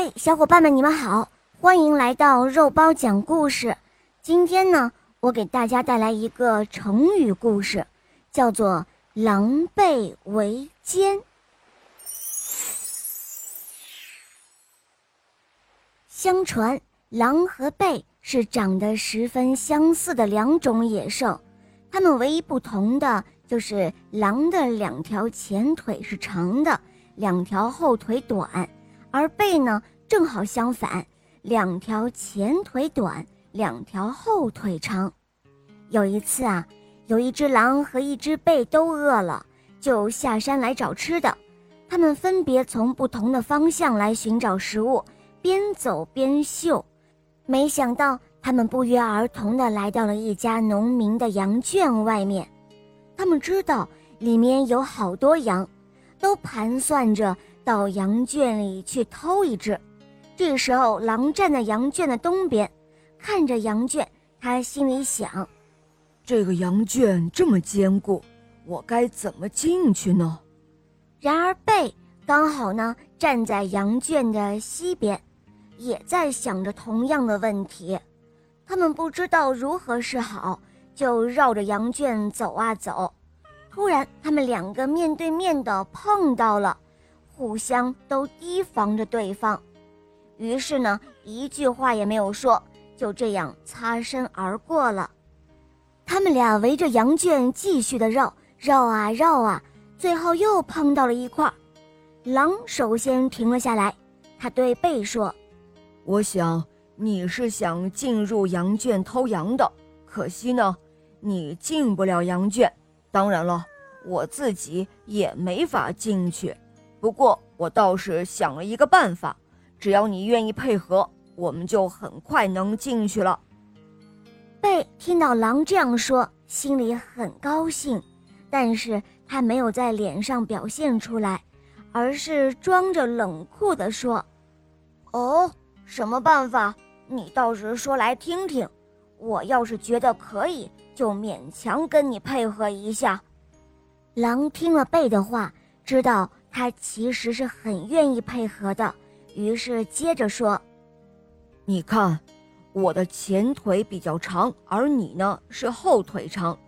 嘿，小伙伴们，你们好，欢迎来到肉包讲故事。今天呢，我给大家带来一个成语故事，叫做“狼狈为奸”。相传，狼和狈是长得十分相似的两种野兽，它们唯一不同的就是狼的两条前腿是长的，两条后腿短。而背呢，正好相反，两条前腿短，两条后腿长。有一次啊，有一只狼和一只狈都饿了，就下山来找吃的。他们分别从不同的方向来寻找食物，边走边嗅。没想到，他们不约而同地来到了一家农民的羊圈外面。他们知道里面有好多羊，都盘算着。到羊圈里去偷一只。这时候，狼站在羊圈的东边，看着羊圈，他心里想：这个羊圈这么坚固，我该怎么进去呢？然而，贝刚好呢站在羊圈的西边，也在想着同样的问题。他们不知道如何是好，就绕着羊圈走啊走。突然，他们两个面对面的碰到了。互相都提防着对方，于是呢，一句话也没有说，就这样擦身而过了。他们俩围着羊圈继续的绕，绕啊绕啊，最后又碰到了一块儿。狼首先停了下来，他对贝说：“我想你是想进入羊圈偷羊的，可惜呢，你进不了羊圈。当然了，我自己也没法进去。”不过，我倒是想了一个办法，只要你愿意配合，我们就很快能进去了。贝听到狼这样说，心里很高兴，但是他没有在脸上表现出来，而是装着冷酷地说：“哦，什么办法？你倒是说来听听。我要是觉得可以，就勉强跟你配合一下。”狼听了贝的话，知道。他其实是很愿意配合的，于是接着说：“你看，我的前腿比较长，而你呢是后腿长，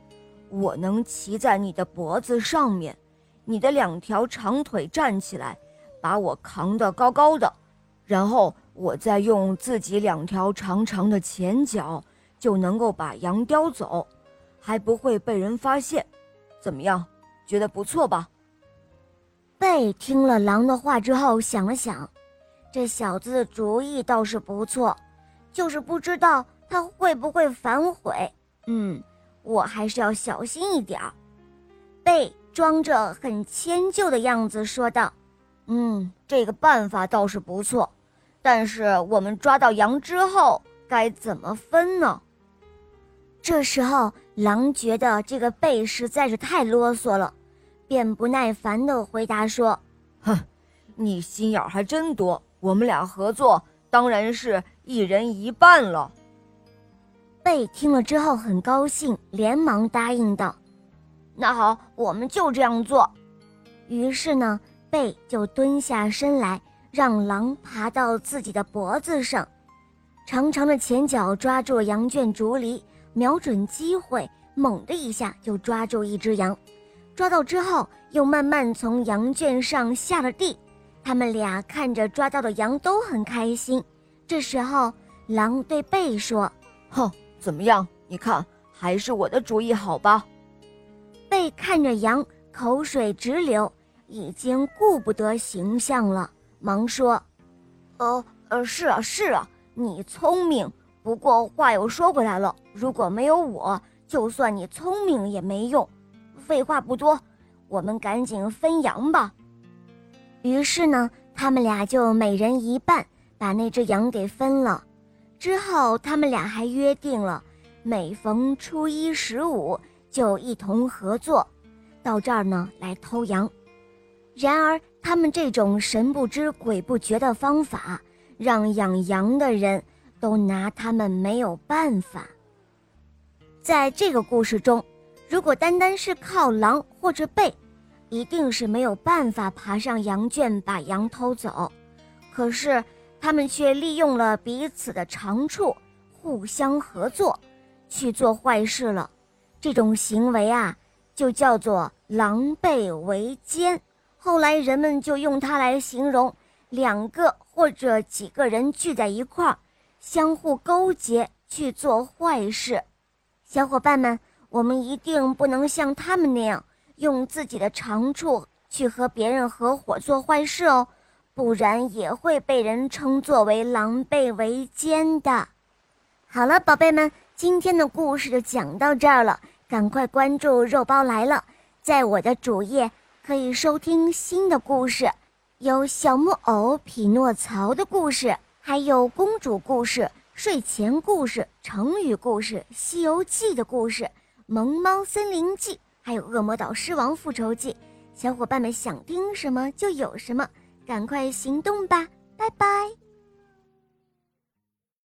我能骑在你的脖子上面，你的两条长腿站起来，把我扛得高高的，然后我再用自己两条长长的前脚，就能够把羊叼走，还不会被人发现。怎么样？觉得不错吧？”贝听了狼的话之后，想了想，这小子的主意倒是不错，就是不知道他会不会反悔。嗯，我还是要小心一点儿。贝装着很迁就的样子说道：“嗯，这个办法倒是不错，但是我们抓到羊之后该怎么分呢？”这时候，狼觉得这个贝实在是太啰嗦了。便不耐烦地回答说：“哼，你心眼还真多。我们俩合作，当然是一人一半了。”贝听了之后很高兴，连忙答应道：“那好，我们就这样做。”于是呢，贝就蹲下身来，让狼爬到自己的脖子上，长长的前脚抓住羊圈竹篱，瞄准机会，猛的一下就抓住一只羊。抓到之后，又慢慢从羊圈上下了地。他们俩看着抓到的羊都很开心。这时候，狼对贝说：“哼，怎么样？你看，还是我的主意好吧？”贝看着羊，口水直流，已经顾不得形象了，忙说：“哦呃，是啊是啊，你聪明。不过话又说回来了，如果没有我，就算你聪明也没用。”废话不多，我们赶紧分羊吧。于是呢，他们俩就每人一半，把那只羊给分了。之后，他们俩还约定了，每逢初一十五就一同合作，到这儿呢来偷羊。然而，他们这种神不知鬼不觉的方法，让养羊的人都拿他们没有办法。在这个故事中。如果单单是靠狼或者狈，一定是没有办法爬上羊圈把羊偷走。可是他们却利用了彼此的长处，互相合作，去做坏事了。这种行为啊，就叫做狼狈为奸。后来人们就用它来形容两个或者几个人聚在一块儿，相互勾结去做坏事。小伙伴们，我们一定不能像他们那样用自己的长处去和别人合伙做坏事哦。不然也会被人称作为狼狈为奸的。好了，宝贝们，今天的故事就讲到这儿了。赶快关注“肉包来了”，在我的主页可以收听新的故事，有小木偶匹诺曹的故事，还有公主故事、睡前故事、成语故事、《西游记》的故事、《萌猫森林记》，还有《恶魔岛狮王复仇记》。小伙伴们想听什么就有什么。赶快行动吧，拜拜。